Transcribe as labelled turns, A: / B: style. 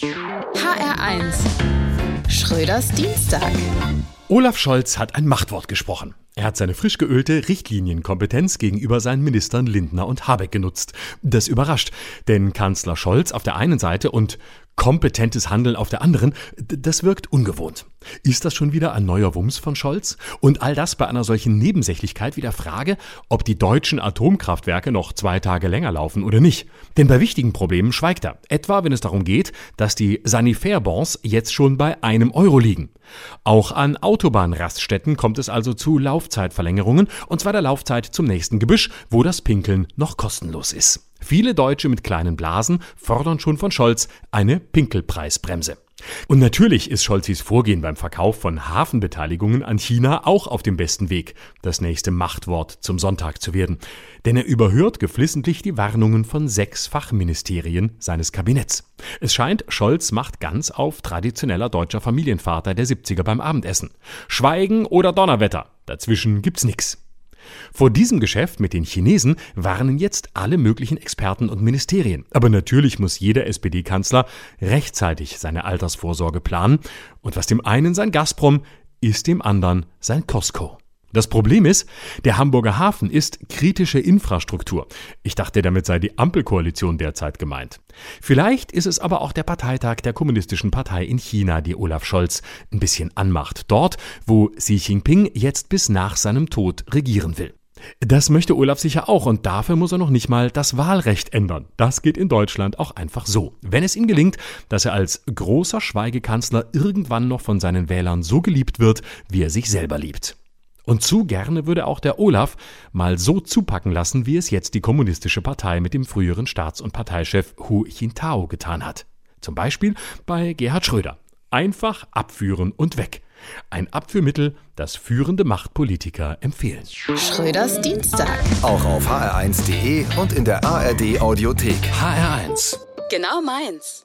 A: HR1 Schröders Dienstag.
B: Olaf Scholz hat ein Machtwort gesprochen. Er hat seine frisch geölte Richtlinienkompetenz gegenüber seinen Ministern Lindner und Habeck genutzt. Das überrascht, denn Kanzler Scholz auf der einen Seite und kompetentes Handeln auf der anderen, das wirkt ungewohnt. Ist das schon wieder ein neuer Wumms von Scholz? Und all das bei einer solchen Nebensächlichkeit wie der Frage, ob die deutschen Atomkraftwerke noch zwei Tage länger laufen oder nicht. Denn bei wichtigen Problemen schweigt er. Etwa, wenn es darum geht, dass die Sanifair-Bonds jetzt schon bei einem Euro liegen. Auch an Autobahnraststätten kommt es also zu Laufzeitverlängerungen, und zwar der Laufzeit zum nächsten Gebüsch, wo das Pinkeln noch kostenlos ist. Viele Deutsche mit kleinen Blasen fordern schon von Scholz eine Pinkelpreisbremse. Und natürlich ist Scholzis Vorgehen beim Verkauf von Hafenbeteiligungen an China auch auf dem besten Weg, das nächste Machtwort zum Sonntag zu werden. Denn er überhört geflissentlich die Warnungen von sechs Fachministerien seines Kabinetts. Es scheint, Scholz macht ganz auf traditioneller deutscher Familienvater der 70er beim Abendessen. Schweigen oder Donnerwetter, dazwischen gibt's nix. Vor diesem Geschäft mit den Chinesen warnen jetzt alle möglichen Experten und Ministerien. Aber natürlich muss jeder SPD-Kanzler rechtzeitig seine Altersvorsorge planen. Und was dem einen sein Gazprom, ist dem anderen sein Costco. Das Problem ist, der Hamburger Hafen ist kritische Infrastruktur. Ich dachte, damit sei die Ampelkoalition derzeit gemeint. Vielleicht ist es aber auch der Parteitag der Kommunistischen Partei in China, die Olaf Scholz ein bisschen anmacht. Dort, wo Xi Jinping jetzt bis nach seinem Tod regieren will. Das möchte Olaf sicher auch und dafür muss er noch nicht mal das Wahlrecht ändern. Das geht in Deutschland auch einfach so. Wenn es ihm gelingt, dass er als großer Schweigekanzler irgendwann noch von seinen Wählern so geliebt wird, wie er sich selber liebt. Und zu gerne würde auch der Olaf mal so zupacken lassen, wie es jetzt die Kommunistische Partei mit dem früheren Staats- und Parteichef Hu Jintao getan hat. Zum Beispiel bei Gerhard Schröder. Einfach abführen und weg. Ein Abführmittel, das führende Machtpolitiker empfehlen.
A: Schröders Dienstag.
C: Auch auf hr1.de und in der ARD Audiothek.
B: HR1.
A: Genau meins.